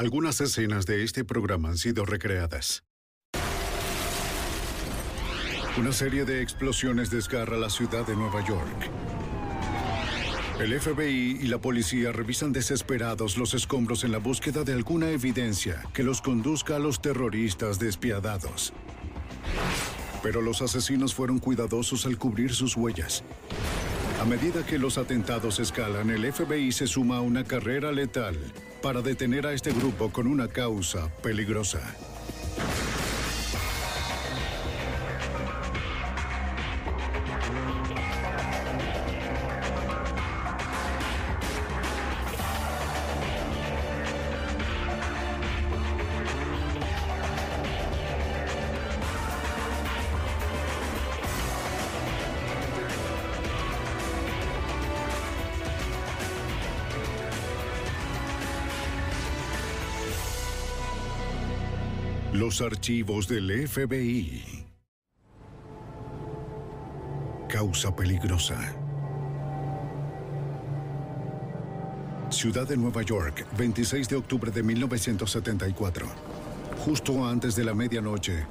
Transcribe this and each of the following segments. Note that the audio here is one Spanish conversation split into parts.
Algunas escenas de este programa han sido recreadas. Una serie de explosiones desgarra la ciudad de Nueva York. El FBI y la policía revisan desesperados los escombros en la búsqueda de alguna evidencia que los conduzca a los terroristas despiadados. Pero los asesinos fueron cuidadosos al cubrir sus huellas. A medida que los atentados escalan, el FBI se suma a una carrera letal para detener a este grupo con una causa peligrosa. Los archivos del FBI. Causa peligrosa. Ciudad de Nueva York, 26 de octubre de 1974. Justo antes de la medianoche.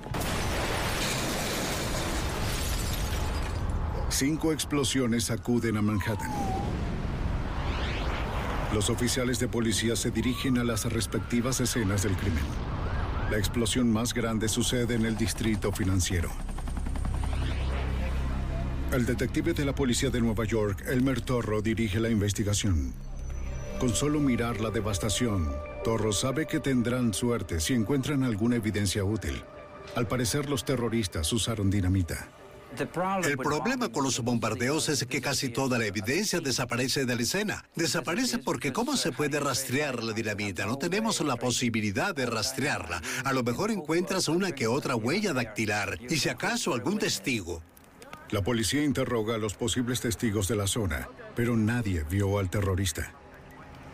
Cinco explosiones sacuden a Manhattan. Los oficiales de policía se dirigen a las respectivas escenas del crimen. La explosión más grande sucede en el distrito financiero. El detective de la policía de Nueva York, Elmer Torro, dirige la investigación. Con solo mirar la devastación, Torro sabe que tendrán suerte si encuentran alguna evidencia útil. Al parecer los terroristas usaron dinamita. El problema con los bombardeos es que casi toda la evidencia desaparece de la escena. Desaparece porque ¿cómo se puede rastrear la dinamita? No tenemos la posibilidad de rastrearla. A lo mejor encuentras una que otra huella dactilar y si acaso algún testigo. La policía interroga a los posibles testigos de la zona, pero nadie vio al terrorista.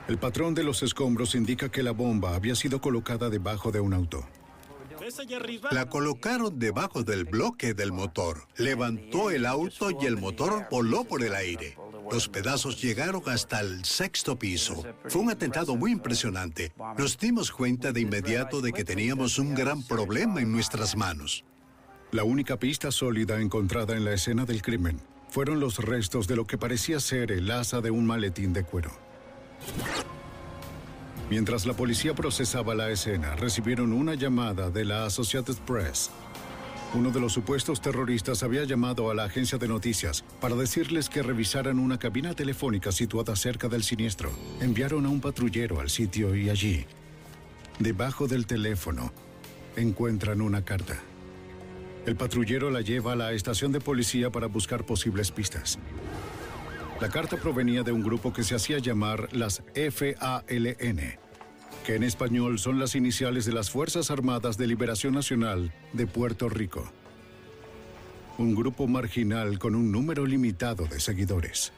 El patrón de los escombros indica que la bomba había sido colocada debajo de un auto. La colocaron debajo del bloque del motor. Levantó el auto y el motor voló por el aire. Los pedazos llegaron hasta el sexto piso. Fue un atentado muy impresionante. Nos dimos cuenta de inmediato de que teníamos un gran problema en nuestras manos. La única pista sólida encontrada en la escena del crimen fueron los restos de lo que parecía ser el asa de un maletín de cuero. Mientras la policía procesaba la escena, recibieron una llamada de la Associated Press. Uno de los supuestos terroristas había llamado a la agencia de noticias para decirles que revisaran una cabina telefónica situada cerca del siniestro. Enviaron a un patrullero al sitio y allí, debajo del teléfono, encuentran una carta. El patrullero la lleva a la estación de policía para buscar posibles pistas. La carta provenía de un grupo que se hacía llamar las FALN, que en español son las iniciales de las Fuerzas Armadas de Liberación Nacional de Puerto Rico. Un grupo marginal con un número limitado de seguidores.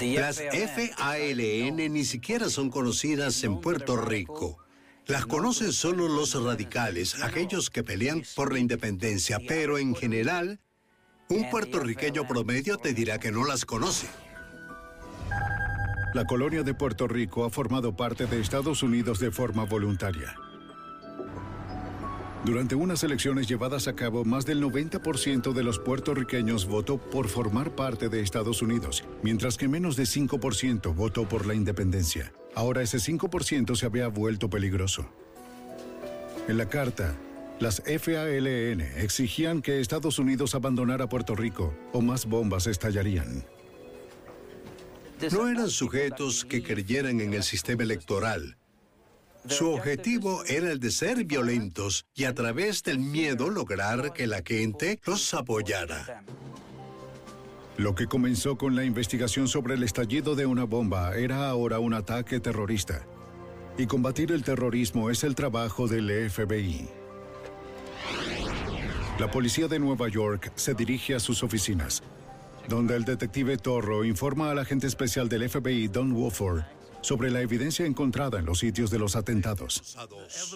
Las FALN ni siquiera son conocidas en Puerto Rico. Las conocen solo los radicales, aquellos que pelean por la independencia, pero en general un puertorriqueño promedio te dirá que no las conoce. La colonia de Puerto Rico ha formado parte de Estados Unidos de forma voluntaria. Durante unas elecciones llevadas a cabo, más del 90% de los puertorriqueños votó por formar parte de Estados Unidos, mientras que menos de 5% votó por la independencia. Ahora ese 5% se había vuelto peligroso. En la carta, las FALN exigían que Estados Unidos abandonara Puerto Rico o más bombas estallarían. No eran sujetos que creyeran en el sistema electoral. Su objetivo era el de ser violentos y a través del miedo lograr que la gente los apoyara. Lo que comenzó con la investigación sobre el estallido de una bomba era ahora un ataque terrorista. Y combatir el terrorismo es el trabajo del FBI. La policía de Nueva York se dirige a sus oficinas, donde el detective Torro informa al agente especial del FBI, Don Wofford, sobre la evidencia encontrada en los sitios de los atentados.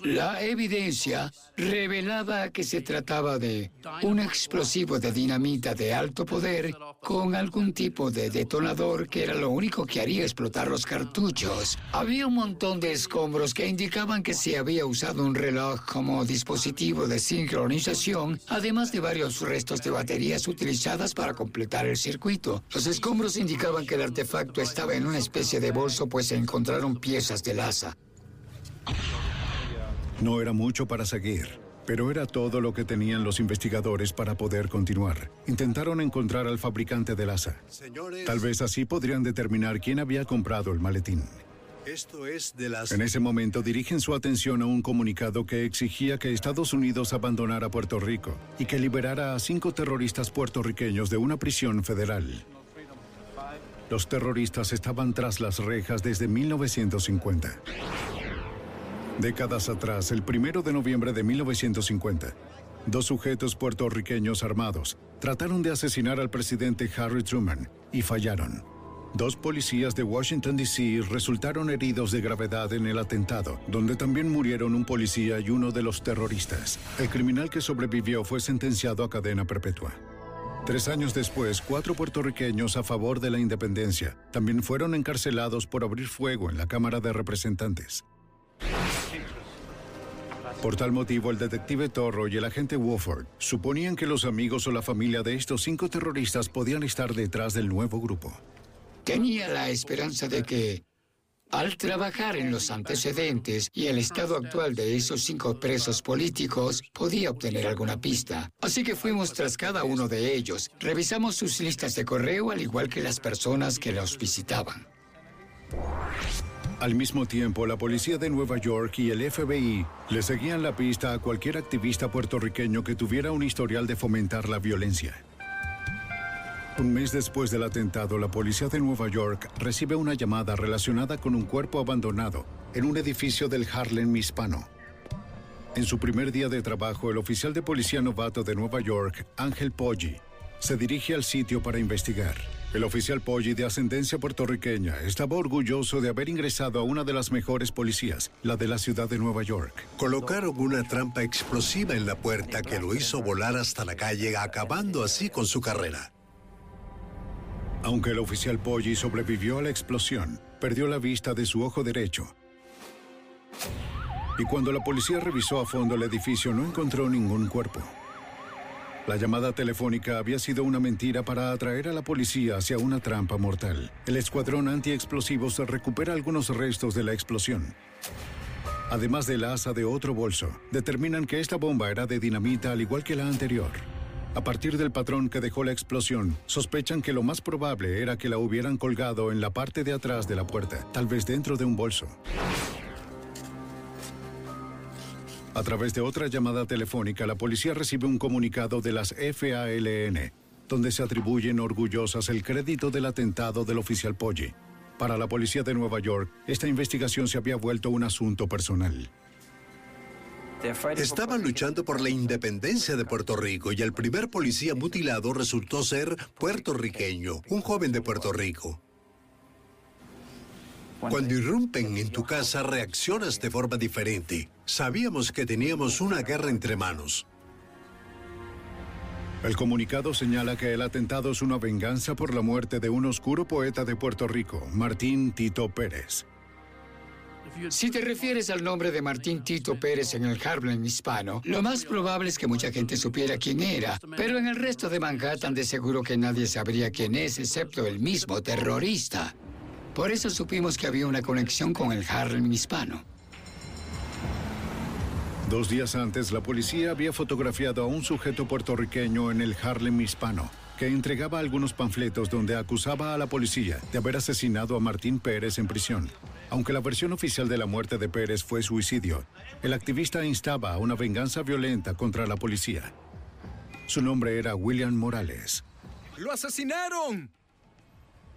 La evidencia revelaba que se trataba de un explosivo de dinamita de alto poder con algún tipo de detonador que era lo único que haría explotar los cartuchos. Había un montón de escombros que indicaban que se había usado un reloj como dispositivo de sincronización, además de varios restos de baterías utilizadas para completar el circuito. Los escombros indicaban que el artefacto estaba en una especie de bolso, pues encontraron piezas de asa. No era mucho para seguir, pero era todo lo que tenían los investigadores para poder continuar. Intentaron encontrar al fabricante del asa. Tal vez así podrían determinar quién había comprado el maletín. Esto es de las... En ese momento dirigen su atención a un comunicado que exigía que Estados Unidos abandonara Puerto Rico y que liberara a cinco terroristas puertorriqueños de una prisión federal. Los terroristas estaban tras las rejas desde 1950. Décadas atrás, el primero de noviembre de 1950, dos sujetos puertorriqueños armados trataron de asesinar al presidente Harry Truman y fallaron. Dos policías de Washington, D.C. resultaron heridos de gravedad en el atentado, donde también murieron un policía y uno de los terroristas. El criminal que sobrevivió fue sentenciado a cadena perpetua. Tres años después, cuatro puertorriqueños a favor de la independencia también fueron encarcelados por abrir fuego en la Cámara de Representantes. Por tal motivo, el detective Torro y el agente Wofford suponían que los amigos o la familia de estos cinco terroristas podían estar detrás del nuevo grupo. Tenía la esperanza de que, al trabajar en los antecedentes y el estado actual de esos cinco presos políticos, podía obtener alguna pista. Así que fuimos tras cada uno de ellos. Revisamos sus listas de correo al igual que las personas que los visitaban. Al mismo tiempo, la policía de Nueva York y el FBI le seguían la pista a cualquier activista puertorriqueño que tuviera un historial de fomentar la violencia. Un mes después del atentado, la policía de Nueva York recibe una llamada relacionada con un cuerpo abandonado en un edificio del Harlem hispano. En su primer día de trabajo, el oficial de policía novato de Nueva York, Ángel Poggi, se dirige al sitio para investigar. El oficial Poggi, de ascendencia puertorriqueña, estaba orgulloso de haber ingresado a una de las mejores policías, la de la ciudad de Nueva York. Colocaron una trampa explosiva en la puerta que lo hizo volar hasta la calle, acabando así con su carrera. Aunque el oficial Poggi sobrevivió a la explosión, perdió la vista de su ojo derecho. Y cuando la policía revisó a fondo el edificio no encontró ningún cuerpo. La llamada telefónica había sido una mentira para atraer a la policía hacia una trampa mortal. El escuadrón antiexplosivos recupera algunos restos de la explosión. Además del asa de otro bolso, determinan que esta bomba era de dinamita al igual que la anterior. A partir del patrón que dejó la explosión, sospechan que lo más probable era que la hubieran colgado en la parte de atrás de la puerta, tal vez dentro de un bolso. A través de otra llamada telefónica, la policía recibe un comunicado de las FALN, donde se atribuyen orgullosas el crédito del atentado del oficial Poggi. Para la policía de Nueva York, esta investigación se había vuelto un asunto personal. Estaban luchando por la independencia de Puerto Rico y el primer policía mutilado resultó ser puertorriqueño, un joven de Puerto Rico. Cuando irrumpen en tu casa reaccionas de forma diferente. Sabíamos que teníamos una guerra entre manos. El comunicado señala que el atentado es una venganza por la muerte de un oscuro poeta de Puerto Rico, Martín Tito Pérez. Si te refieres al nombre de Martín Tito Pérez en el Harlem hispano, lo más probable es que mucha gente supiera quién era, pero en el resto de Manhattan de seguro que nadie sabría quién es excepto el mismo terrorista. Por eso supimos que había una conexión con el Harlem hispano. Dos días antes, la policía había fotografiado a un sujeto puertorriqueño en el Harlem hispano, que entregaba algunos panfletos donde acusaba a la policía de haber asesinado a Martín Pérez en prisión. Aunque la versión oficial de la muerte de Pérez fue suicidio, el activista instaba a una venganza violenta contra la policía. Su nombre era William Morales. ¡Lo asesinaron!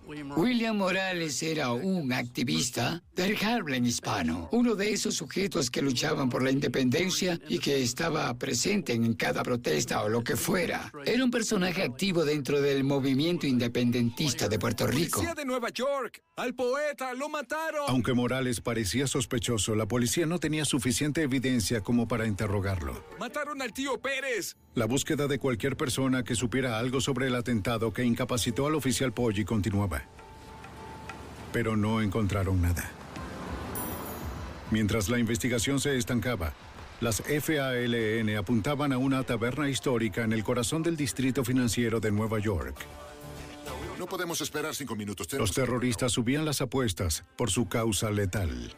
William Morales era un activista del Harlem hispano, uno de esos sujetos que luchaban por la independencia y que estaba presente en cada protesta o lo que fuera. Era un personaje activo dentro del movimiento independentista de Puerto Rico. de Nueva York! ¡Al poeta! ¡Lo mataron! Aunque Morales parecía sospechoso, la policía no tenía suficiente evidencia como para interrogarlo. ¡Mataron al tío Pérez! La búsqueda de cualquier persona que supiera algo sobre el atentado que incapacitó al oficial Poggi continuaba. Pero no encontraron nada. Mientras la investigación se estancaba, las FALN apuntaban a una taberna histórica en el corazón del distrito financiero de Nueva York. No podemos esperar cinco minutos. Los terroristas subían las apuestas por su causa letal.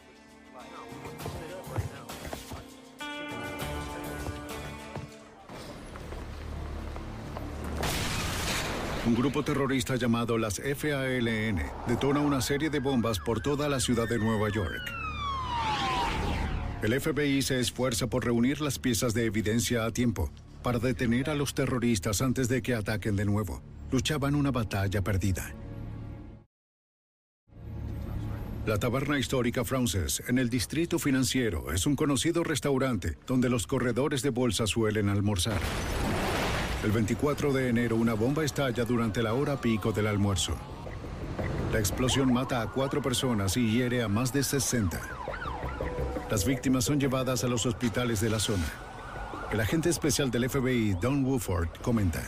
Un grupo terrorista llamado las FALN detona una serie de bombas por toda la ciudad de Nueva York. El FBI se esfuerza por reunir las piezas de evidencia a tiempo para detener a los terroristas antes de que ataquen de nuevo. Luchaban una batalla perdida. La taberna histórica Frances, en el distrito financiero, es un conocido restaurante donde los corredores de bolsa suelen almorzar. El 24 de enero una bomba estalla durante la hora pico del almuerzo. La explosión mata a cuatro personas y hiere a más de 60. Las víctimas son llevadas a los hospitales de la zona. El agente especial del FBI, Don Woodford, comenta.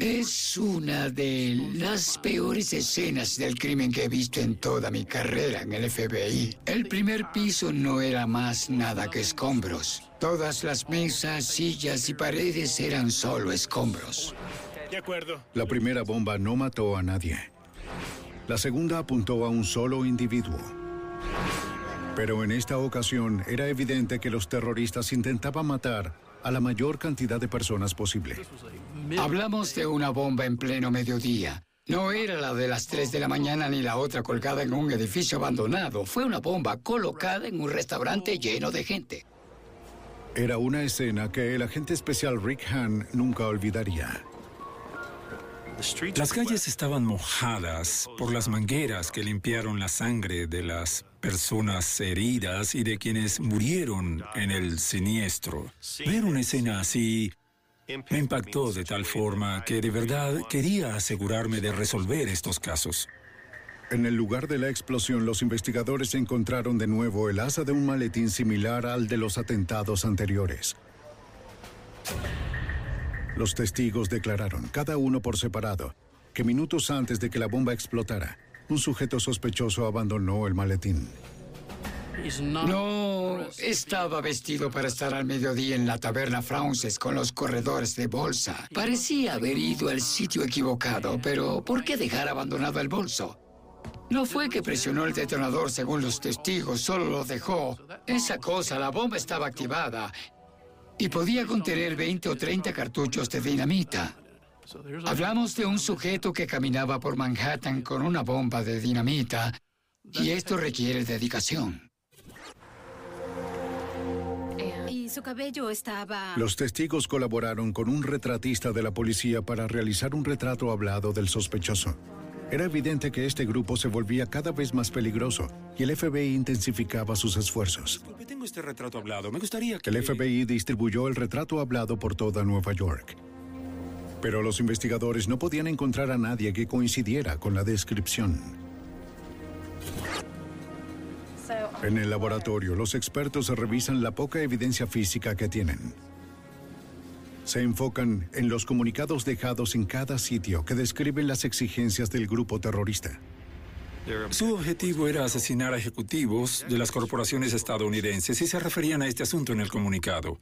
Es una de las peores escenas del crimen que he visto en toda mi carrera en el FBI. El primer piso no era más nada que escombros. Todas las mesas, sillas y paredes eran solo escombros. De acuerdo. La primera bomba no mató a nadie. La segunda apuntó a un solo individuo. Pero en esta ocasión era evidente que los terroristas intentaban matar a la mayor cantidad de personas posible. Hablamos de una bomba en pleno mediodía. No era la de las 3 de la mañana ni la otra colgada en un edificio abandonado. Fue una bomba colocada en un restaurante lleno de gente. Era una escena que el agente especial Rick Hahn nunca olvidaría. Las calles estaban mojadas por las mangueras que limpiaron la sangre de las personas heridas y de quienes murieron en el siniestro. Ver una escena así me impactó de tal forma que de verdad quería asegurarme de resolver estos casos. En el lugar de la explosión, los investigadores encontraron de nuevo el asa de un maletín similar al de los atentados anteriores. Los testigos declararon, cada uno por separado, que minutos antes de que la bomba explotara, un sujeto sospechoso abandonó el maletín. No estaba vestido para estar al mediodía en la taberna Frances con los corredores de bolsa. Parecía haber ido al sitio equivocado, pero ¿por qué dejar abandonado el bolso? No fue que presionó el detonador según los testigos, solo lo dejó. Esa cosa, la bomba estaba activada y podía contener 20 o 30 cartuchos de dinamita. Hablamos de un sujeto que caminaba por Manhattan con una bomba de dinamita y esto requiere dedicación. Y su cabello estaba... Los testigos colaboraron con un retratista de la policía para realizar un retrato hablado del sospechoso. Era evidente que este grupo se volvía cada vez más peligroso y el FBI intensificaba sus esfuerzos. Tengo este retrato hablado. Me gustaría que... El FBI distribuyó el retrato hablado por toda Nueva York. Pero los investigadores no podían encontrar a nadie que coincidiera con la descripción. En el laboratorio, los expertos revisan la poca evidencia física que tienen. Se enfocan en los comunicados dejados en cada sitio que describen las exigencias del grupo terrorista. Su objetivo era asesinar a ejecutivos de las corporaciones estadounidenses y se referían a este asunto en el comunicado.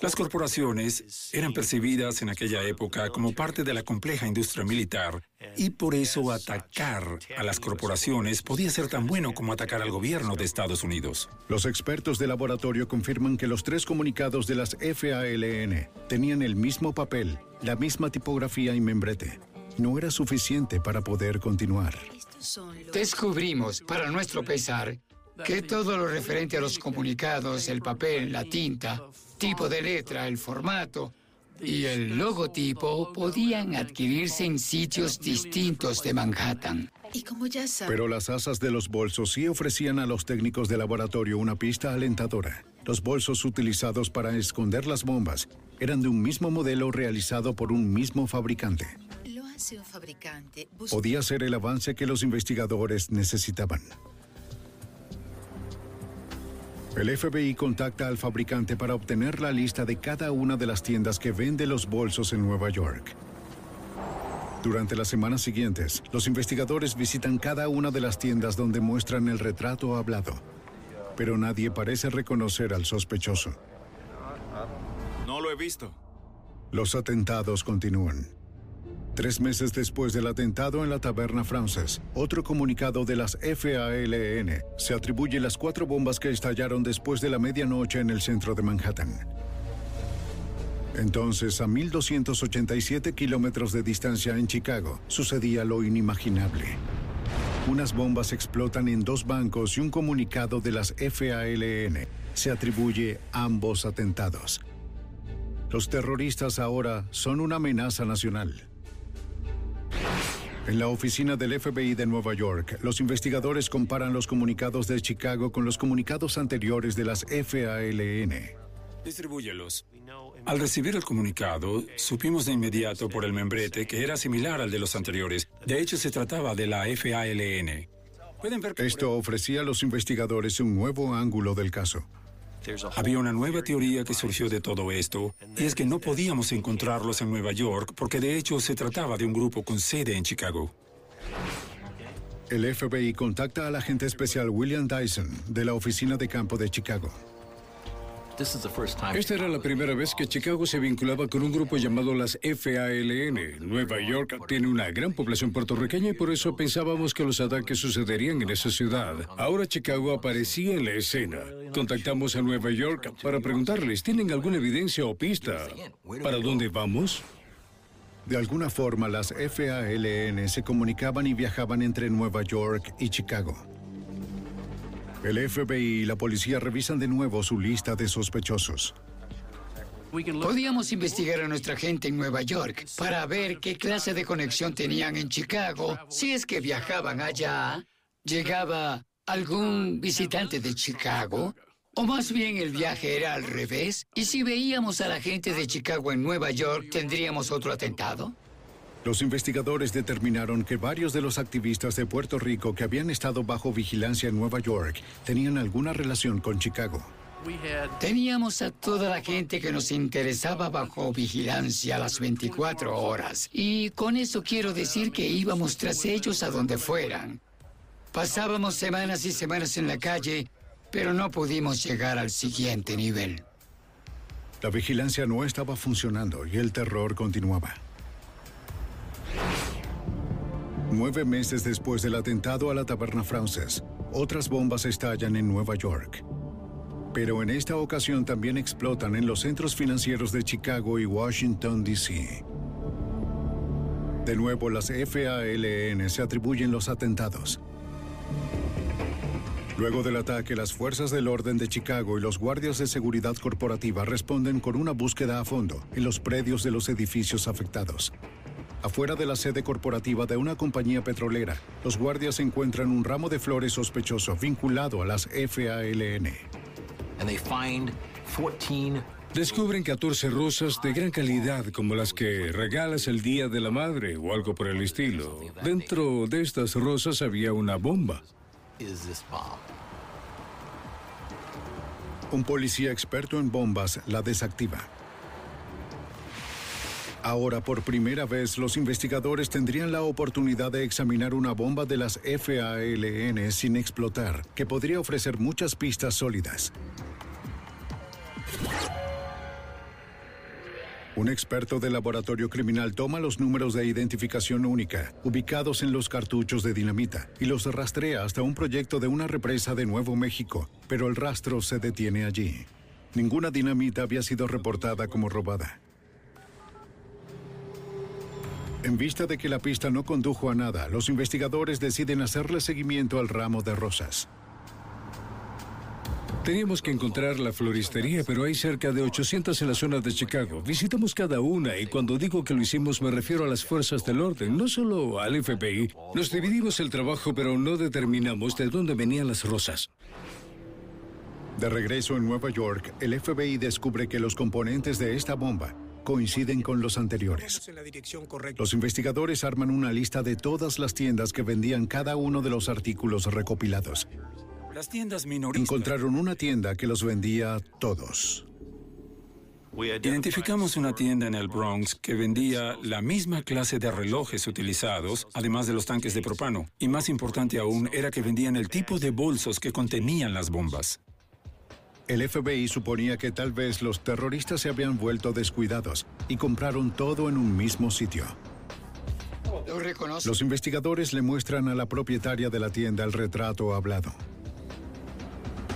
Las corporaciones eran percibidas en aquella época como parte de la compleja industria militar y por eso atacar a las corporaciones podía ser tan bueno como atacar al gobierno de Estados Unidos. Los expertos de laboratorio confirman que los tres comunicados de las FALN tenían el mismo papel, la misma tipografía y membrete. No era suficiente para poder continuar. Descubrimos, para nuestro pesar, que todo lo referente a los comunicados, el papel, la tinta, tipo de letra, el formato, y el logotipo podían adquirirse en sitios distintos de Manhattan. Y como ya Pero las asas de los bolsos sí ofrecían a los técnicos de laboratorio una pista alentadora. Los bolsos utilizados para esconder las bombas eran de un mismo modelo realizado por un mismo fabricante. Lo hace un fabricante. Podía ser el avance que los investigadores necesitaban. El FBI contacta al fabricante para obtener la lista de cada una de las tiendas que vende los bolsos en Nueva York. Durante las semanas siguientes, los investigadores visitan cada una de las tiendas donde muestran el retrato hablado. Pero nadie parece reconocer al sospechoso. No lo he visto. Los atentados continúan. Tres meses después del atentado en la taberna Frances, otro comunicado de las FALN se atribuye las cuatro bombas que estallaron después de la medianoche en el centro de Manhattan. Entonces, a 1.287 kilómetros de distancia en Chicago, sucedía lo inimaginable. Unas bombas explotan en dos bancos y un comunicado de las FALN se atribuye ambos atentados. Los terroristas ahora son una amenaza nacional. En la oficina del FBI de Nueva York, los investigadores comparan los comunicados de Chicago con los comunicados anteriores de las FALN. Distribúyelos. Al recibir el comunicado, supimos de inmediato por el membrete que era similar al de los anteriores. De hecho, se trataba de la FALN. Esto ofrecía a los investigadores un nuevo ángulo del caso. Había una nueva teoría que surgió de todo esto, y es que no podíamos encontrarlos en Nueva York porque de hecho se trataba de un grupo con sede en Chicago. El FBI contacta al agente especial William Dyson de la Oficina de Campo de Chicago. Esta era la primera vez que Chicago se vinculaba con un grupo llamado las FALN. Nueva York tiene una gran población puertorriqueña y por eso pensábamos que los ataques sucederían en esa ciudad. Ahora Chicago aparecía en la escena. Contactamos a Nueva York para preguntarles, ¿tienen alguna evidencia o pista? ¿Para dónde vamos? De alguna forma, las FALN se comunicaban y viajaban entre Nueva York y Chicago. El FBI y la policía revisan de nuevo su lista de sospechosos. Podíamos investigar a nuestra gente en Nueva York para ver qué clase de conexión tenían en Chicago. Si es que viajaban allá, llegaba algún visitante de Chicago, o más bien el viaje era al revés. Y si veíamos a la gente de Chicago en Nueva York, ¿tendríamos otro atentado? Los investigadores determinaron que varios de los activistas de Puerto Rico que habían estado bajo vigilancia en Nueva York tenían alguna relación con Chicago. Teníamos a toda la gente que nos interesaba bajo vigilancia las 24 horas. Y con eso quiero decir que íbamos tras ellos a donde fueran. Pasábamos semanas y semanas en la calle, pero no pudimos llegar al siguiente nivel. La vigilancia no estaba funcionando y el terror continuaba. Nueve meses después del atentado a la taberna Frances, otras bombas estallan en Nueva York. Pero en esta ocasión también explotan en los centros financieros de Chicago y Washington, D.C. De nuevo, las FALN se atribuyen los atentados. Luego del ataque, las fuerzas del orden de Chicago y los guardias de seguridad corporativa responden con una búsqueda a fondo en los predios de los edificios afectados. Afuera de la sede corporativa de una compañía petrolera, los guardias encuentran un ramo de flores sospechoso vinculado a las FALN. Descubren 14 rosas de gran calidad como las que regalas el Día de la Madre o algo por el estilo. Dentro de estas rosas había una bomba. Un policía experto en bombas la desactiva. Ahora, por primera vez, los investigadores tendrían la oportunidad de examinar una bomba de las FALN sin explotar, que podría ofrecer muchas pistas sólidas. Un experto del laboratorio criminal toma los números de identificación única, ubicados en los cartuchos de dinamita, y los rastrea hasta un proyecto de una represa de Nuevo México, pero el rastro se detiene allí. Ninguna dinamita había sido reportada como robada. En vista de que la pista no condujo a nada, los investigadores deciden hacerle seguimiento al ramo de rosas. Teníamos que encontrar la floristería, pero hay cerca de 800 en la zona de Chicago. Visitamos cada una y cuando digo que lo hicimos me refiero a las fuerzas del orden, no solo al FBI. Nos dividimos el trabajo, pero no determinamos de dónde venían las rosas. De regreso en Nueva York, el FBI descubre que los componentes de esta bomba coinciden con los anteriores. Los investigadores arman una lista de todas las tiendas que vendían cada uno de los artículos recopilados. Las tiendas minoristas. Encontraron una tienda que los vendía todos. Identificamos una tienda en el Bronx que vendía la misma clase de relojes utilizados, además de los tanques de propano. Y más importante aún era que vendían el tipo de bolsos que contenían las bombas. El FBI suponía que tal vez los terroristas se habían vuelto descuidados y compraron todo en un mismo sitio. Los investigadores le muestran a la propietaria de la tienda el retrato hablado.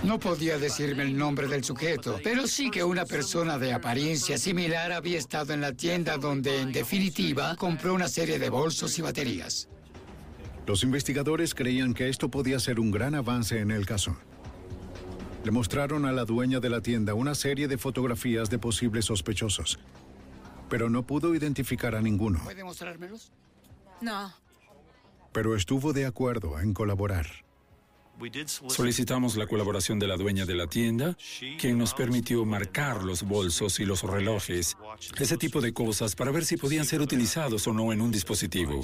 No podía decirme el nombre del sujeto, pero sí que una persona de apariencia similar había estado en la tienda donde, en definitiva, compró una serie de bolsos y baterías. Los investigadores creían que esto podía ser un gran avance en el caso. Le mostraron a la dueña de la tienda una serie de fotografías de posibles sospechosos, pero no pudo identificar a ninguno. ¿Puede mostrármelos? No. Pero estuvo de acuerdo en colaborar. Solicitamos la colaboración de la dueña de la tienda, quien nos permitió marcar los bolsos y los relojes, ese tipo de cosas, para ver si podían ser utilizados o no en un dispositivo.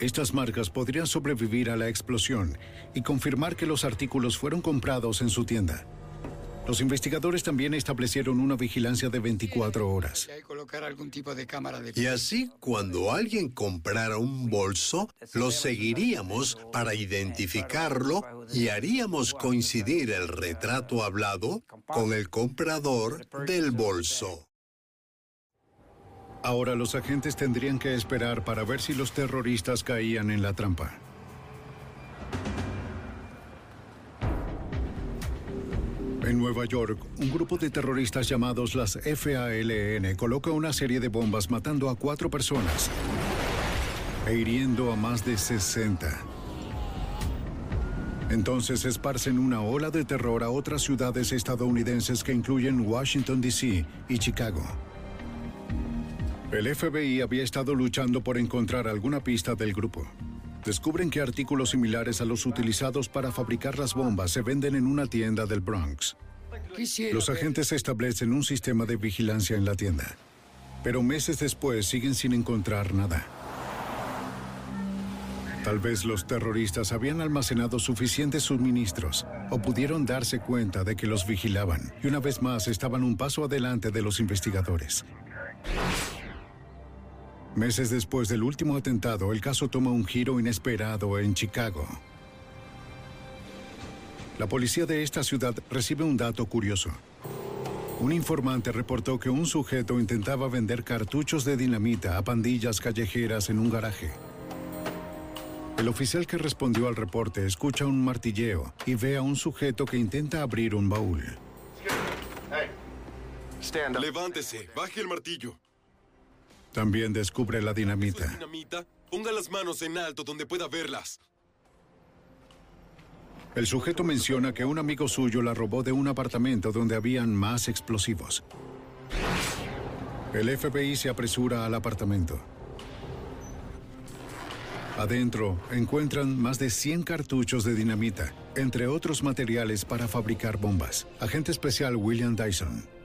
Estas marcas podrían sobrevivir a la explosión y confirmar que los artículos fueron comprados en su tienda. Los investigadores también establecieron una vigilancia de 24 horas. Y así, cuando alguien comprara un bolso, lo seguiríamos para identificarlo y haríamos coincidir el retrato hablado con el comprador del bolso. Ahora los agentes tendrían que esperar para ver si los terroristas caían en la trampa. En Nueva York, un grupo de terroristas llamados las FALN coloca una serie de bombas matando a cuatro personas e hiriendo a más de 60. Entonces esparcen una ola de terror a otras ciudades estadounidenses que incluyen Washington, D.C. y Chicago. El FBI había estado luchando por encontrar alguna pista del grupo. Descubren que artículos similares a los utilizados para fabricar las bombas se venden en una tienda del Bronx. Los agentes establecen un sistema de vigilancia en la tienda, pero meses después siguen sin encontrar nada. Tal vez los terroristas habían almacenado suficientes suministros o pudieron darse cuenta de que los vigilaban y una vez más estaban un paso adelante de los investigadores. Meses después del último atentado, el caso toma un giro inesperado en Chicago. La policía de esta ciudad recibe un dato curioso. Un informante reportó que un sujeto intentaba vender cartuchos de dinamita a pandillas callejeras en un garaje. El oficial que respondió al reporte escucha un martilleo y ve a un sujeto que intenta abrir un baúl. Levántese, baje el martillo. También descubre la dinamita. dinamita? Ponga las manos en alto donde pueda verlas. El sujeto menciona que un amigo suyo la robó de un apartamento donde habían más explosivos. El FBI se apresura al apartamento. Adentro encuentran más de 100 cartuchos de dinamita, entre otros materiales para fabricar bombas. Agente especial William Dyson.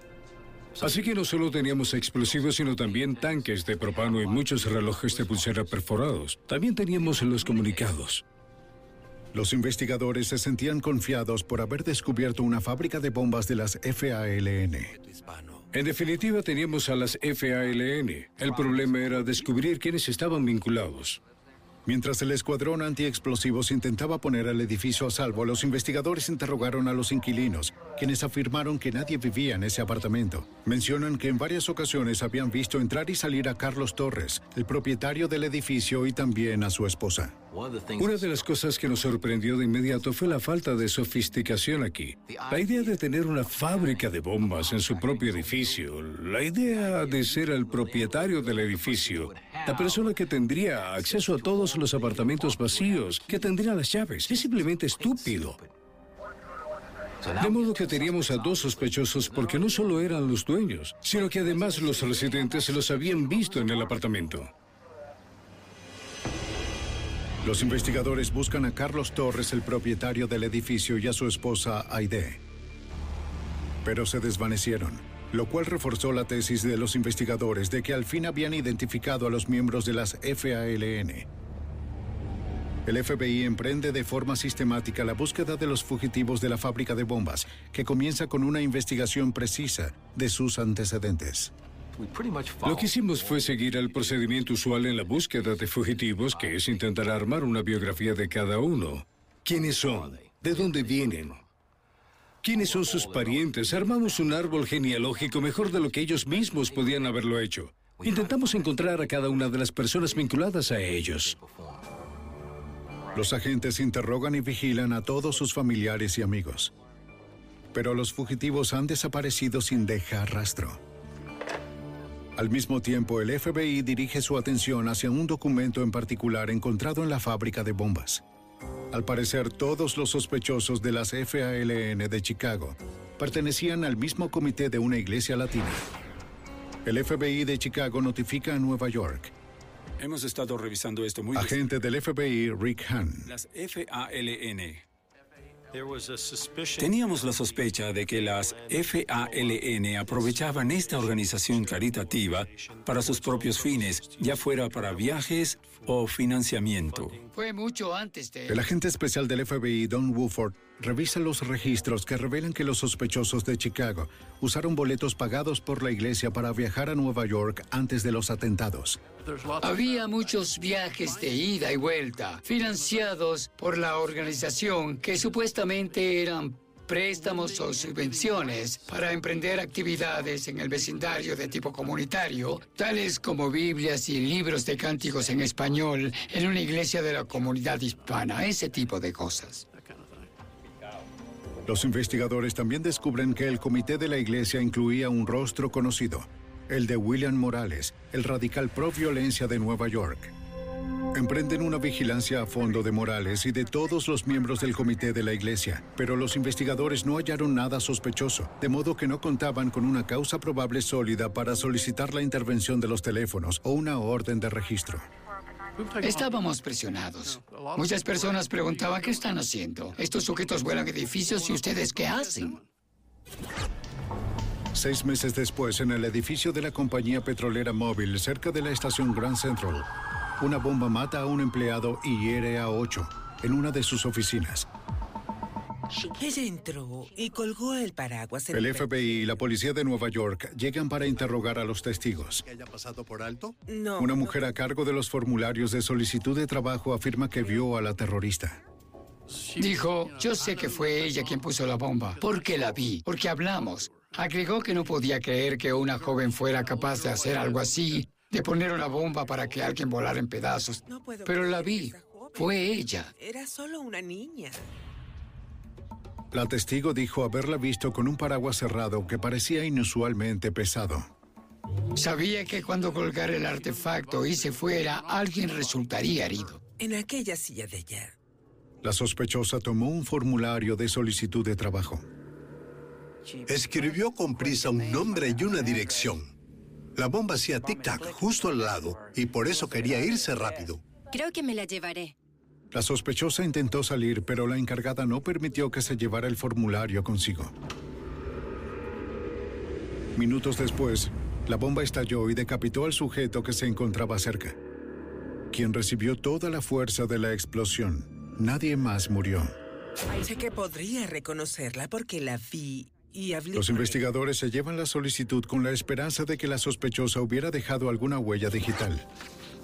Así que no solo teníamos explosivos, sino también tanques de propano y muchos relojes de pulsera perforados. También teníamos los comunicados. Los investigadores se sentían confiados por haber descubierto una fábrica de bombas de las FALN. En definitiva, teníamos a las FALN. El problema era descubrir quiénes estaban vinculados. Mientras el escuadrón antiexplosivos intentaba poner el edificio a salvo, los investigadores interrogaron a los inquilinos, quienes afirmaron que nadie vivía en ese apartamento. Mencionan que en varias ocasiones habían visto entrar y salir a Carlos Torres, el propietario del edificio, y también a su esposa. Una de las cosas que nos sorprendió de inmediato fue la falta de sofisticación aquí. La idea de tener una fábrica de bombas en su propio edificio, la idea de ser el propietario del edificio, la persona que tendría acceso a todos los apartamentos vacíos, que tendría las llaves, es simplemente estúpido. De modo que teníamos a dos sospechosos porque no solo eran los dueños, sino que además los residentes los habían visto en el apartamento. Los investigadores buscan a Carlos Torres, el propietario del edificio, y a su esposa Aide. Pero se desvanecieron, lo cual reforzó la tesis de los investigadores de que al fin habían identificado a los miembros de las FALN. El FBI emprende de forma sistemática la búsqueda de los fugitivos de la fábrica de bombas, que comienza con una investigación precisa de sus antecedentes. Lo que hicimos fue seguir el procedimiento usual en la búsqueda de fugitivos, que es intentar armar una biografía de cada uno. ¿Quiénes son? ¿De dónde vienen? ¿Quiénes son sus parientes? Armamos un árbol genealógico mejor de lo que ellos mismos podían haberlo hecho. Intentamos encontrar a cada una de las personas vinculadas a ellos. Los agentes interrogan y vigilan a todos sus familiares y amigos. Pero los fugitivos han desaparecido sin dejar rastro. Al mismo tiempo, el FBI dirige su atención hacia un documento en particular encontrado en la fábrica de bombas. Al parecer, todos los sospechosos de las FALN de Chicago pertenecían al mismo comité de una iglesia latina. El FBI de Chicago notifica a Nueva York. Hemos estado revisando esto muy Agente del FBI, Rick Hahn. Las FALN. Teníamos la sospecha de que las FALN aprovechaban esta organización caritativa para sus propios fines, ya fuera para viajes o financiamiento. Fue mucho antes de... El agente especial del FBI, Don Woodford, revisa los registros que revelan que los sospechosos de Chicago usaron boletos pagados por la iglesia para viajar a Nueva York antes de los atentados. Había muchos viajes de ida y vuelta, financiados por la organización que supuestamente eran préstamos o subvenciones para emprender actividades en el vecindario de tipo comunitario, tales como Biblias y libros de cánticos en español en una iglesia de la comunidad hispana, ese tipo de cosas. Los investigadores también descubren que el comité de la iglesia incluía un rostro conocido, el de William Morales, el radical pro violencia de Nueva York. Emprenden una vigilancia a fondo de Morales y de todos los miembros del comité de la iglesia, pero los investigadores no hallaron nada sospechoso, de modo que no contaban con una causa probable sólida para solicitar la intervención de los teléfonos o una orden de registro. Estábamos presionados. Muchas personas preguntaban, ¿qué están haciendo? Estos sujetos vuelan edificios y ustedes qué hacen? Seis meses después, en el edificio de la compañía petrolera móvil, cerca de la estación Grand Central, una bomba mata a un empleado y hiere a ocho en una de sus oficinas. Ella entró y colgó el paraguas. En El FBI y la policía de Nueva York llegan para interrogar a los testigos. ¿Que haya pasado por alto? No. Una mujer a cargo de los formularios de solicitud de trabajo afirma que vio a la terrorista. Dijo, yo sé que fue ella quien puso la bomba, porque la vi, porque hablamos. Agregó que no podía creer que una joven fuera capaz de hacer algo así, de poner una bomba para que alguien volara en pedazos. Pero la vi, fue ella. Era solo una niña. La testigo dijo haberla visto con un paraguas cerrado que parecía inusualmente pesado. Sabía que cuando colgara el artefacto y se fuera, alguien resultaría herido. En aquella silla de allá. La sospechosa tomó un formulario de solicitud de trabajo. Escribió con prisa un nombre y una dirección. La bomba hacía tic-tac justo al lado y por eso quería irse rápido. Creo que me la llevaré. La sospechosa intentó salir, pero la encargada no permitió que se llevara el formulario consigo. Minutos después, la bomba estalló y decapitó al sujeto que se encontraba cerca, quien recibió toda la fuerza de la explosión. Nadie más murió. Sé que podría reconocerla porque la vi y hablé Los investigadores se llevan la solicitud con la esperanza de que la sospechosa hubiera dejado alguna huella digital.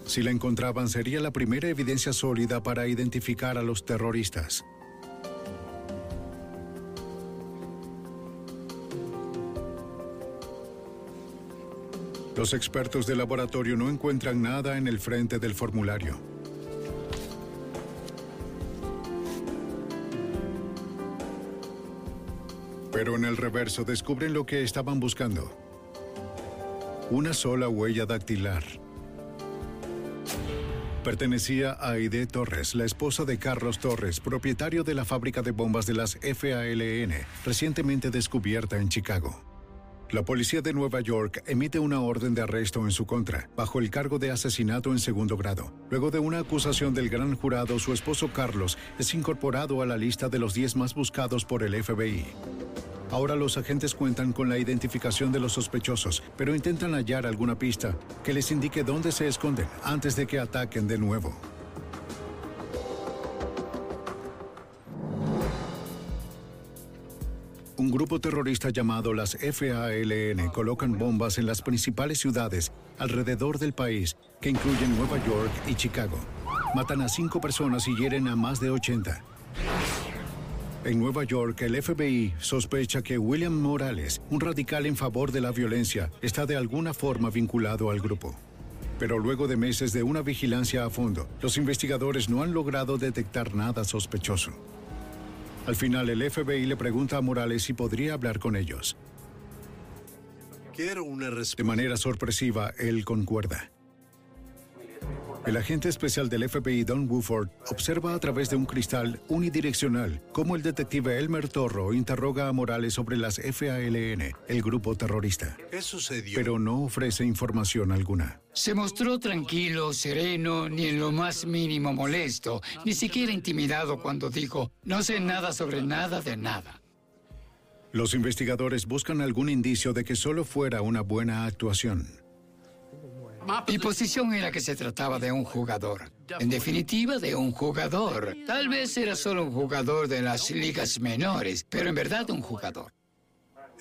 Si la encontraban, sería la primera evidencia sólida para identificar a los terroristas. Los expertos del laboratorio no encuentran nada en el frente del formulario. Pero en el reverso descubren lo que estaban buscando. Una sola huella dactilar. Pertenecía a Aide Torres, la esposa de Carlos Torres, propietario de la fábrica de bombas de las FALN, recientemente descubierta en Chicago. La policía de Nueva York emite una orden de arresto en su contra, bajo el cargo de asesinato en segundo grado. Luego de una acusación del gran jurado, su esposo Carlos es incorporado a la lista de los 10 más buscados por el FBI. Ahora los agentes cuentan con la identificación de los sospechosos, pero intentan hallar alguna pista que les indique dónde se esconden antes de que ataquen de nuevo. Un grupo terrorista llamado las FALN colocan bombas en las principales ciudades alrededor del país, que incluyen Nueva York y Chicago. Matan a cinco personas y hieren a más de 80. En Nueva York, el FBI sospecha que William Morales, un radical en favor de la violencia, está de alguna forma vinculado al grupo. Pero luego de meses de una vigilancia a fondo, los investigadores no han logrado detectar nada sospechoso. Al final, el FBI le pregunta a Morales si podría hablar con ellos. Quiero una De manera sorpresiva, él concuerda. El agente especial del FBI, Don Woodford, observa a través de un cristal unidireccional cómo el detective Elmer Torro interroga a Morales sobre las FALN, el grupo terrorista. ¿Qué sucedió? Pero no ofrece información alguna. Se mostró tranquilo, sereno, ni en lo más mínimo molesto, ni siquiera intimidado cuando dijo, no sé nada sobre nada de nada. Los investigadores buscan algún indicio de que solo fuera una buena actuación. Mi posición era que se trataba de un jugador. En definitiva, de un jugador. Tal vez era solo un jugador de las ligas menores, pero en verdad un jugador.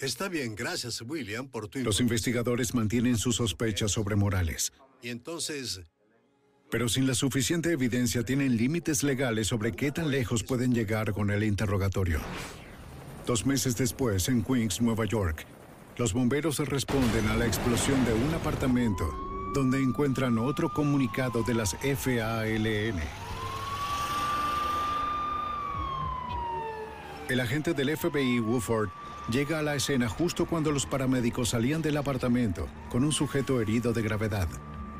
Está bien, gracias, William, por tu Los investigadores mantienen sus sospechas sobre Morales. Y entonces, Pero sin la suficiente evidencia tienen límites legales sobre qué tan lejos pueden llegar con el interrogatorio. Dos meses después, en Queens, Nueva York, los bomberos responden a la explosión de un apartamento donde encuentran otro comunicado de las FALN. El agente del FBI, Woodford, llega a la escena justo cuando los paramédicos salían del apartamento con un sujeto herido de gravedad.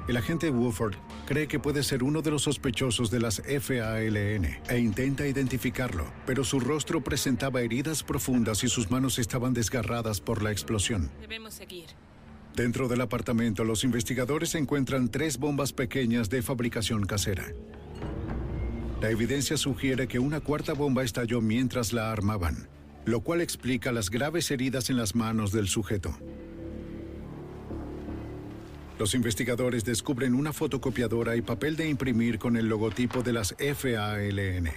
El agente Woodford cree que puede ser uno de los sospechosos de las FALN e intenta identificarlo, pero su rostro presentaba heridas profundas y sus manos estaban desgarradas por la explosión. Debemos seguir. Dentro del apartamento, los investigadores encuentran tres bombas pequeñas de fabricación casera. La evidencia sugiere que una cuarta bomba estalló mientras la armaban, lo cual explica las graves heridas en las manos del sujeto. Los investigadores descubren una fotocopiadora y papel de imprimir con el logotipo de las FALN.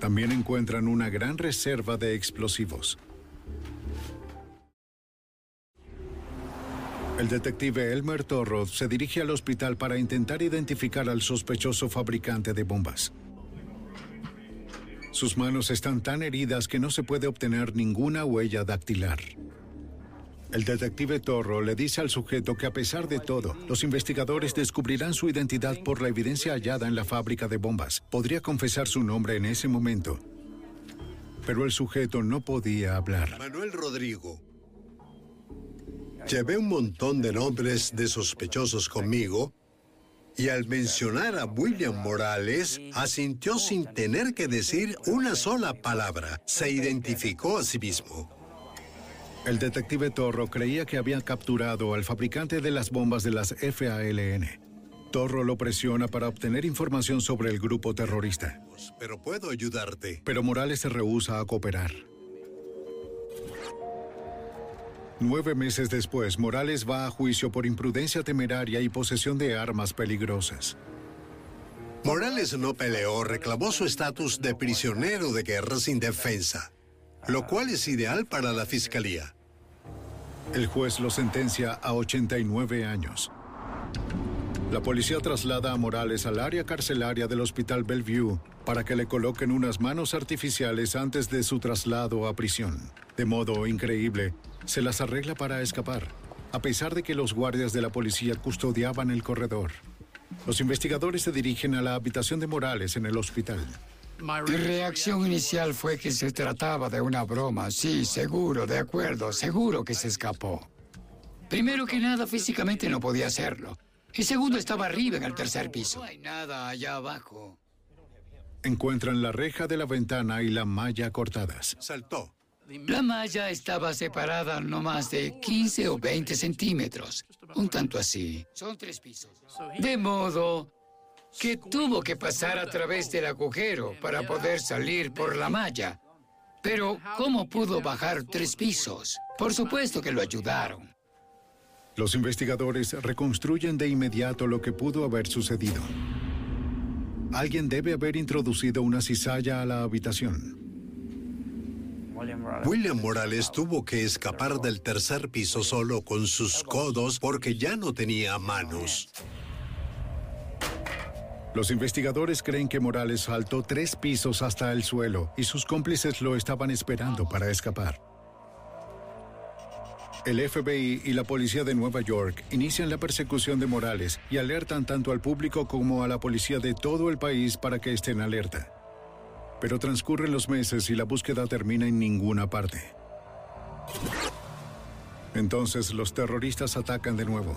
También encuentran una gran reserva de explosivos. El detective Elmer Torro se dirige al hospital para intentar identificar al sospechoso fabricante de bombas. Sus manos están tan heridas que no se puede obtener ninguna huella dactilar. El detective Torro le dice al sujeto que a pesar de todo, los investigadores descubrirán su identidad por la evidencia hallada en la fábrica de bombas. Podría confesar su nombre en ese momento. Pero el sujeto no podía hablar. Manuel Rodrigo. Llevé un montón de nombres de sospechosos conmigo y al mencionar a William Morales, asintió sin tener que decir una sola palabra. Se identificó a sí mismo. El detective Torro creía que había capturado al fabricante de las bombas de las FALN. Torro lo presiona para obtener información sobre el grupo terrorista. Pero puedo ayudarte. Pero Morales se rehúsa a cooperar. Nueve meses después, Morales va a juicio por imprudencia temeraria y posesión de armas peligrosas. Morales no peleó, reclamó su estatus de prisionero de guerra sin defensa, lo cual es ideal para la fiscalía. El juez lo sentencia a 89 años. La policía traslada a Morales al área carcelaria del Hospital Bellevue para que le coloquen unas manos artificiales antes de su traslado a prisión. De modo increíble, se las arregla para escapar, a pesar de que los guardias de la policía custodiaban el corredor. Los investigadores se dirigen a la habitación de Morales en el hospital. Mi reacción inicial fue que se trataba de una broma. Sí, seguro, de acuerdo, seguro que se escapó. Primero que nada, físicamente no podía hacerlo. El segundo estaba arriba en el tercer piso. No hay nada allá abajo. Encuentran la reja de la ventana y la malla cortadas. Saltó. La malla estaba separada no más de 15 o 20 centímetros. Un tanto así. Son tres pisos. De modo que tuvo que pasar a través del agujero para poder salir por la malla. Pero, ¿cómo pudo bajar tres pisos? Por supuesto que lo ayudaron. Los investigadores reconstruyen de inmediato lo que pudo haber sucedido. Alguien debe haber introducido una cizalla a la habitación. William Morales tuvo que escapar del tercer piso solo con sus codos porque ya no tenía manos. Los investigadores creen que Morales saltó tres pisos hasta el suelo y sus cómplices lo estaban esperando para escapar. El FBI y la policía de Nueva York inician la persecución de Morales y alertan tanto al público como a la policía de todo el país para que estén alerta. Pero transcurren los meses y la búsqueda termina en ninguna parte. Entonces los terroristas atacan de nuevo.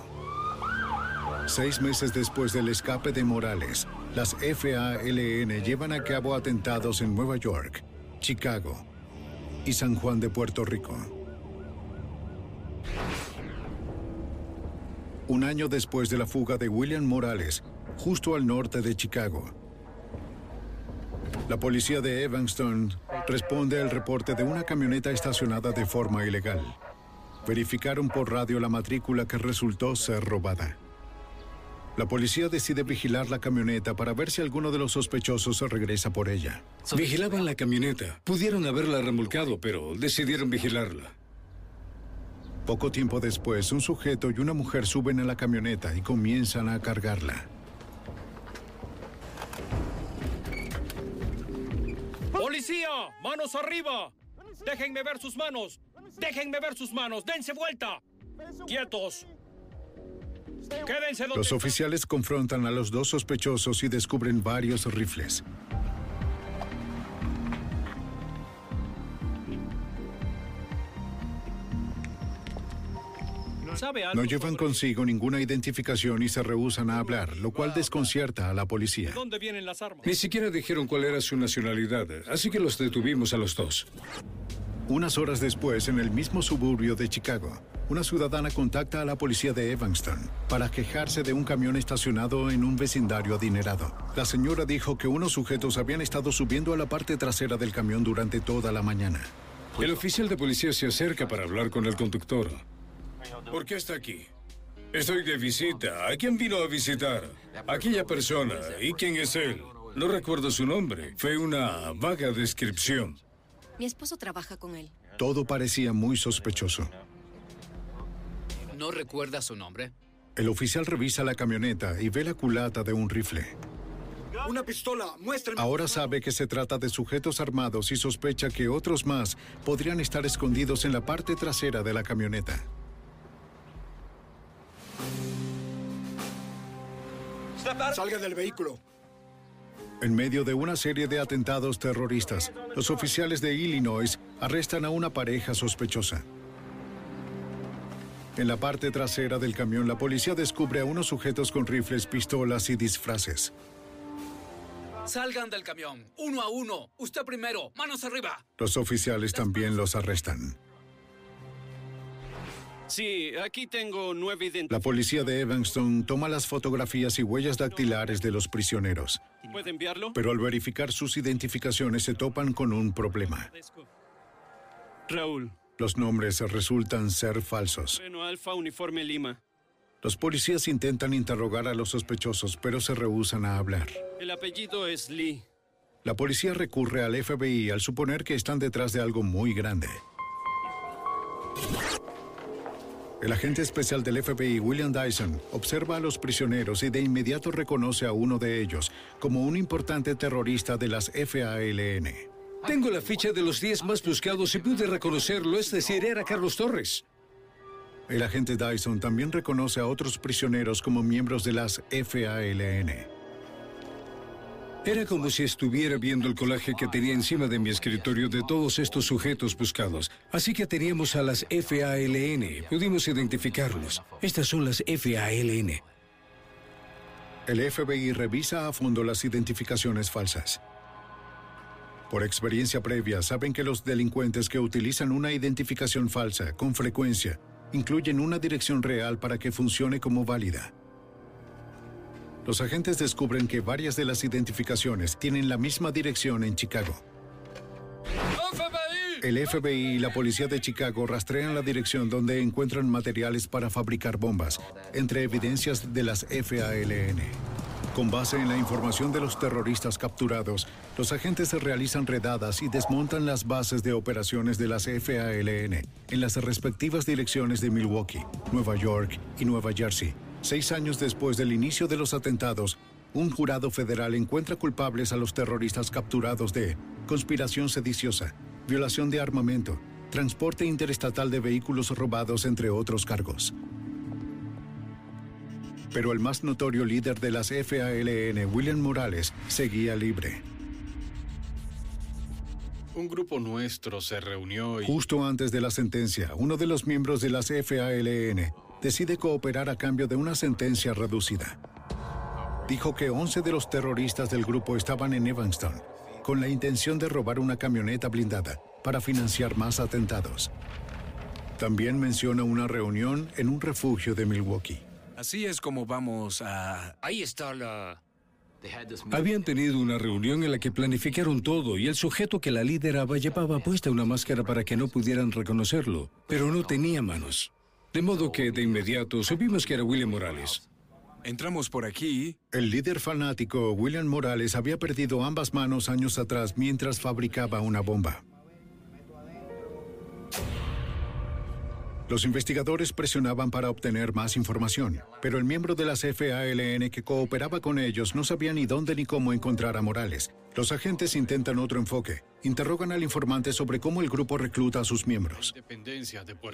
Seis meses después del escape de Morales, las FALN llevan a cabo atentados en Nueva York, Chicago y San Juan de Puerto Rico. Un año después de la fuga de William Morales, justo al norte de Chicago, la policía de Evanston responde al reporte de una camioneta estacionada de forma ilegal. Verificaron por radio la matrícula que resultó ser robada. La policía decide vigilar la camioneta para ver si alguno de los sospechosos regresa por ella. Vigilaban la camioneta. Pudieron haberla remolcado, pero decidieron vigilarla. Poco tiempo después, un sujeto y una mujer suben a la camioneta y comienzan a cargarla. ¡Policía! ¡Manos arriba! ¡Déjenme ver sus manos! ¡Déjenme ver sus manos! ¡Dense vuelta! ¡Quietos! ¡Quédense donde Los están! oficiales confrontan a los dos sospechosos y descubren varios rifles. No llevan sobre consigo ninguna identificación y se rehúsan a hablar, lo cual desconcierta a la policía. ¿Dónde vienen las armas? Ni siquiera dijeron cuál era su nacionalidad, así que los detuvimos a los dos. Unas horas después, en el mismo suburbio de Chicago, una ciudadana contacta a la policía de Evanston para quejarse de un camión estacionado en un vecindario adinerado. La señora dijo que unos sujetos habían estado subiendo a la parte trasera del camión durante toda la mañana. El oficial de policía se acerca para hablar con el conductor. ¿Por qué está aquí? Estoy de visita. ¿A quién vino a visitar? Aquella persona. ¿Y quién es él? No recuerdo su nombre. Fue una vaga descripción. Mi esposo trabaja con él. Todo parecía muy sospechoso. ¿No recuerda su nombre? El oficial revisa la camioneta y ve la culata de un rifle. Una pistola, muéstrenme. Ahora sabe que se trata de sujetos armados y sospecha que otros más podrían estar escondidos en la parte trasera de la camioneta. Salga del vehículo. En medio de una serie de atentados terroristas, los oficiales de Illinois arrestan a una pareja sospechosa. En la parte trasera del camión, la policía descubre a unos sujetos con rifles, pistolas y disfraces. Salgan del camión, uno a uno. Usted primero, manos arriba. Los oficiales también los arrestan. Sí, aquí tengo nueve La identidades. policía de Evanston toma las fotografías y huellas dactilares de los prisioneros, ¿Puede enviarlo? pero al verificar sus identificaciones se topan con un problema. Raúl. Los nombres resultan ser falsos. Reno Alfa, Uniforme Lima. Los policías intentan interrogar a los sospechosos, pero se rehúsan a hablar. El apellido es Lee. La policía recurre al FBI al suponer que están detrás de algo muy grande. El agente especial del FBI, William Dyson, observa a los prisioneros y de inmediato reconoce a uno de ellos como un importante terrorista de las FALN. Tengo la ficha de los 10 más buscados y pude reconocerlo, es decir, era Carlos Torres. El agente Dyson también reconoce a otros prisioneros como miembros de las FALN. Era como si estuviera viendo el colaje que tenía encima de mi escritorio de todos estos sujetos buscados. Así que teníamos a las FALN. Pudimos identificarlos. Estas son las FALN. El FBI revisa a fondo las identificaciones falsas. Por experiencia previa, saben que los delincuentes que utilizan una identificación falsa con frecuencia incluyen una dirección real para que funcione como válida. Los agentes descubren que varias de las identificaciones tienen la misma dirección en Chicago. El FBI y la policía de Chicago rastrean la dirección donde encuentran materiales para fabricar bombas, entre evidencias de las FALN. Con base en la información de los terroristas capturados, los agentes realizan redadas y desmontan las bases de operaciones de las FALN en las respectivas direcciones de Milwaukee, Nueva York y Nueva Jersey. Seis años después del inicio de los atentados, un jurado federal encuentra culpables a los terroristas capturados de conspiración sediciosa, violación de armamento, transporte interestatal de vehículos robados, entre otros cargos. Pero el más notorio líder de las FALN, William Morales, seguía libre. Un grupo nuestro se reunió y... Justo antes de la sentencia, uno de los miembros de las FALN decide cooperar a cambio de una sentencia reducida. Dijo que 11 de los terroristas del grupo estaban en Evanston con la intención de robar una camioneta blindada para financiar más atentados. También menciona una reunión en un refugio de Milwaukee. Así es como vamos a... Ahí está la... Habían tenido una reunión en la que planificaron todo y el sujeto que la lideraba llevaba puesta una máscara para que no pudieran reconocerlo, pero no tenía manos. De modo que de inmediato supimos que era William Morales. Entramos por aquí. El líder fanático William Morales había perdido ambas manos años atrás mientras fabricaba una bomba. Los investigadores presionaban para obtener más información, pero el miembro de las FALN que cooperaba con ellos no sabía ni dónde ni cómo encontrar a Morales. Los agentes intentan otro enfoque. Interrogan al informante sobre cómo el grupo recluta a sus miembros.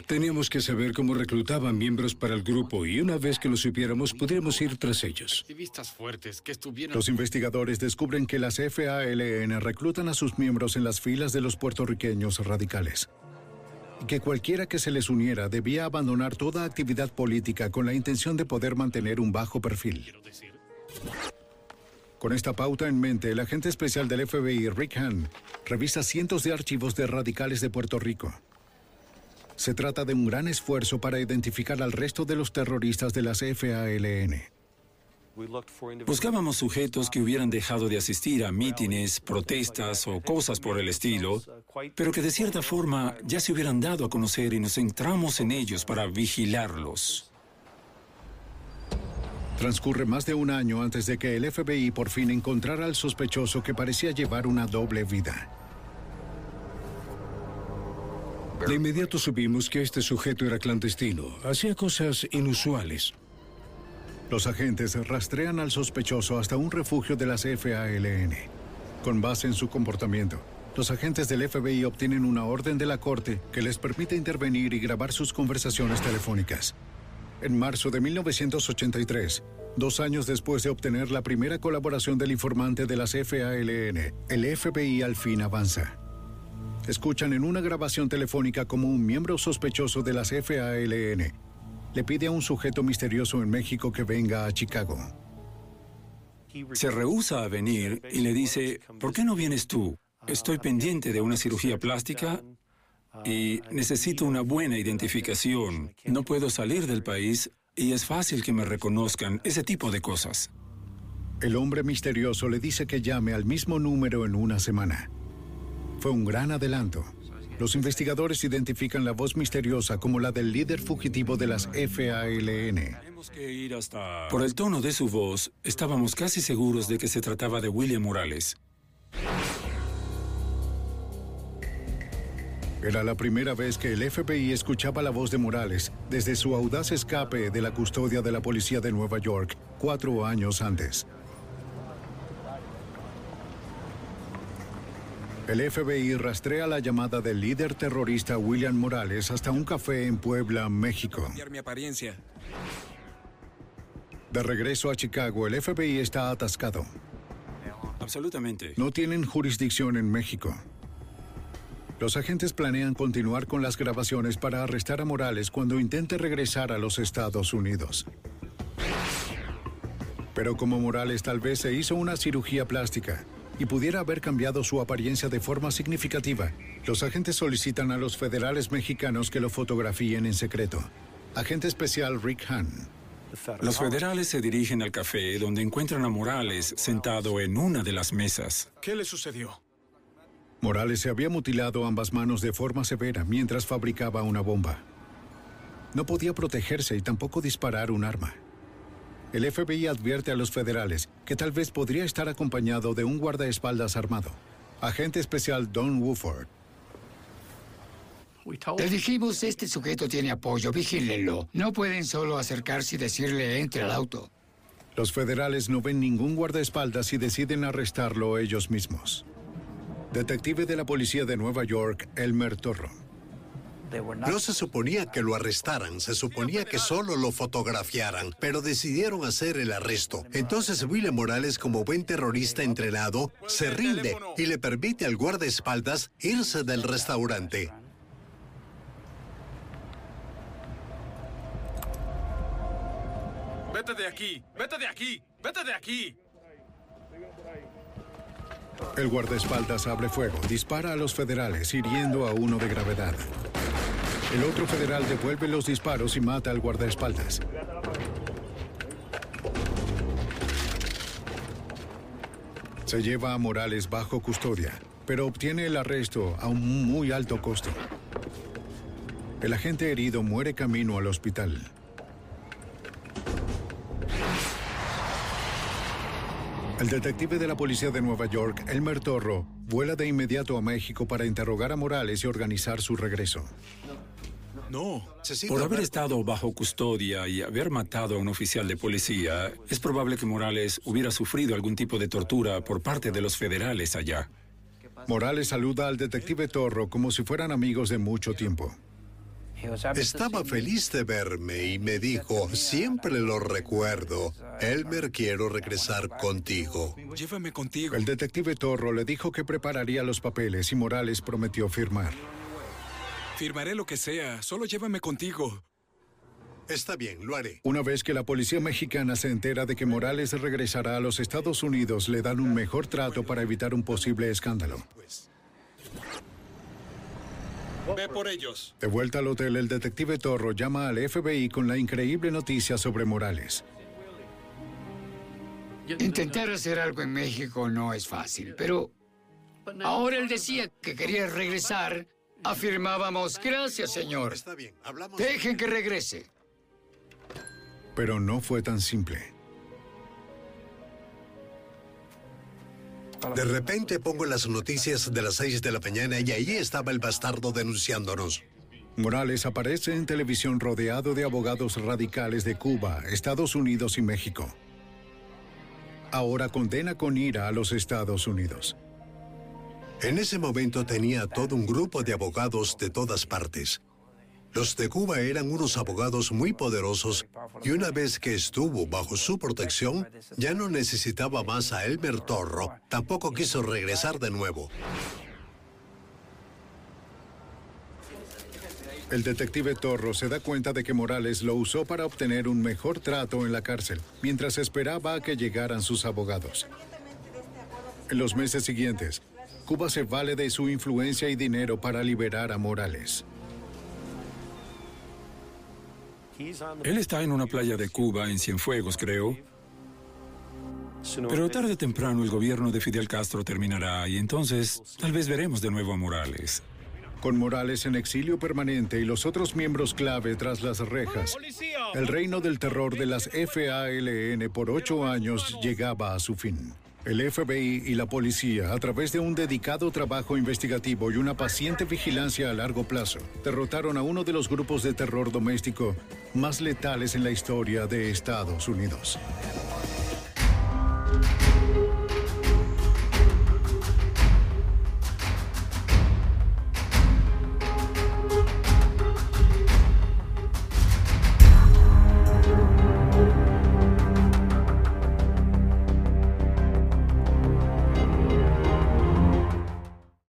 Teníamos que saber cómo reclutaban miembros para el grupo y una vez que lo supiéramos, pudiéramos ir tras ellos. Los investigadores descubren que las FALN reclutan a sus miembros en las filas de los puertorriqueños radicales que cualquiera que se les uniera debía abandonar toda actividad política con la intención de poder mantener un bajo perfil. Con esta pauta en mente, el agente especial del FBI, Rick Hahn, revisa cientos de archivos de radicales de Puerto Rico. Se trata de un gran esfuerzo para identificar al resto de los terroristas de las FALN. Buscábamos sujetos que hubieran dejado de asistir a mítines, protestas o cosas por el estilo, pero que de cierta forma ya se hubieran dado a conocer y nos centramos en ellos para vigilarlos. Transcurre más de un año antes de que el FBI por fin encontrara al sospechoso que parecía llevar una doble vida. De inmediato supimos que este sujeto era clandestino, hacía cosas inusuales. Los agentes rastrean al sospechoso hasta un refugio de las FALN. Con base en su comportamiento, los agentes del FBI obtienen una orden de la corte que les permite intervenir y grabar sus conversaciones telefónicas. En marzo de 1983, dos años después de obtener la primera colaboración del informante de las FALN, el FBI al fin avanza. Escuchan en una grabación telefónica como un miembro sospechoso de las FALN le pide a un sujeto misterioso en México que venga a Chicago. Se rehúsa a venir y le dice, ¿por qué no vienes tú? Estoy pendiente de una cirugía plástica y necesito una buena identificación. No puedo salir del país y es fácil que me reconozcan, ese tipo de cosas. El hombre misterioso le dice que llame al mismo número en una semana. Fue un gran adelanto. Los investigadores identifican la voz misteriosa como la del líder fugitivo de las FALN. Por el tono de su voz, estábamos casi seguros de que se trataba de William Morales. Era la primera vez que el FBI escuchaba la voz de Morales desde su audaz escape de la custodia de la policía de Nueva York cuatro años antes. El FBI rastrea la llamada del líder terrorista William Morales hasta un café en Puebla, México. mi apariencia. De regreso a Chicago, el FBI está atascado. Absolutamente. No tienen jurisdicción en México. Los agentes planean continuar con las grabaciones para arrestar a Morales cuando intente regresar a los Estados Unidos. Pero como Morales tal vez se hizo una cirugía plástica y pudiera haber cambiado su apariencia de forma significativa, los agentes solicitan a los federales mexicanos que lo fotografíen en secreto. Agente especial Rick Hahn. Los federales se dirigen al café donde encuentran a Morales sentado en una de las mesas. ¿Qué le sucedió? Morales se había mutilado ambas manos de forma severa mientras fabricaba una bomba. No podía protegerse y tampoco disparar un arma. El FBI advierte a los federales que tal vez podría estar acompañado de un guardaespaldas armado. Agente especial Don Wooford. Le dijimos, este sujeto tiene apoyo, vigílenlo. No pueden solo acercarse y decirle, entre al auto. Los federales no ven ningún guardaespaldas y deciden arrestarlo ellos mismos. Detective de la policía de Nueva York, Elmer Torro. No se suponía que lo arrestaran, se suponía que solo lo fotografiaran, pero decidieron hacer el arresto. Entonces William Morales, como buen terrorista entrenado, se rinde y le permite al guardaespaldas irse del restaurante. Vete de aquí, vete de aquí, vete de aquí. El guardaespaldas abre fuego, dispara a los federales, hiriendo a uno de gravedad. El otro federal devuelve los disparos y mata al guardaespaldas. Se lleva a Morales bajo custodia, pero obtiene el arresto a un muy alto costo. El agente herido muere camino al hospital. El detective de la policía de Nueva York, Elmer Torro, vuela de inmediato a México para interrogar a Morales y organizar su regreso. Por haber estado bajo custodia y haber matado a un oficial de policía, es probable que Morales hubiera sufrido algún tipo de tortura por parte de los federales allá. Morales saluda al detective Torro como si fueran amigos de mucho tiempo. Estaba feliz de verme y me dijo, siempre lo recuerdo. Elmer, quiero regresar contigo. Llévame contigo. El detective Torro le dijo que prepararía los papeles y Morales prometió firmar. Firmaré lo que sea, solo llévame contigo. Está bien, lo haré. Una vez que la policía mexicana se entera de que Morales regresará a los Estados Unidos, le dan un mejor trato para evitar un posible escándalo. Ve por ellos. De vuelta al hotel, el detective Torro llama al FBI con la increíble noticia sobre Morales. Intentar hacer algo en México no es fácil, pero ahora él decía que quería regresar. Afirmábamos, gracias, señor. Dejen que regrese. Pero no fue tan simple. De repente pongo las noticias de las 6 de la mañana y ahí estaba el bastardo denunciándonos. Morales aparece en televisión rodeado de abogados radicales de Cuba, Estados Unidos y México. Ahora condena con ira a los Estados Unidos. En ese momento tenía todo un grupo de abogados de todas partes. Los de Cuba eran unos abogados muy poderosos y una vez que estuvo bajo su protección, ya no necesitaba más a Elmer Torro, tampoco quiso regresar de nuevo. El detective Torro se da cuenta de que Morales lo usó para obtener un mejor trato en la cárcel, mientras esperaba a que llegaran sus abogados. En los meses siguientes, Cuba se vale de su influencia y dinero para liberar a Morales. Él está en una playa de Cuba, en Cienfuegos, creo. Pero tarde o temprano el gobierno de Fidel Castro terminará y entonces tal vez veremos de nuevo a Morales. Con Morales en exilio permanente y los otros miembros clave tras las rejas, el reino del terror de las FALN por ocho años llegaba a su fin. El FBI y la policía, a través de un dedicado trabajo investigativo y una paciente vigilancia a largo plazo, derrotaron a uno de los grupos de terror doméstico más letales en la historia de Estados Unidos.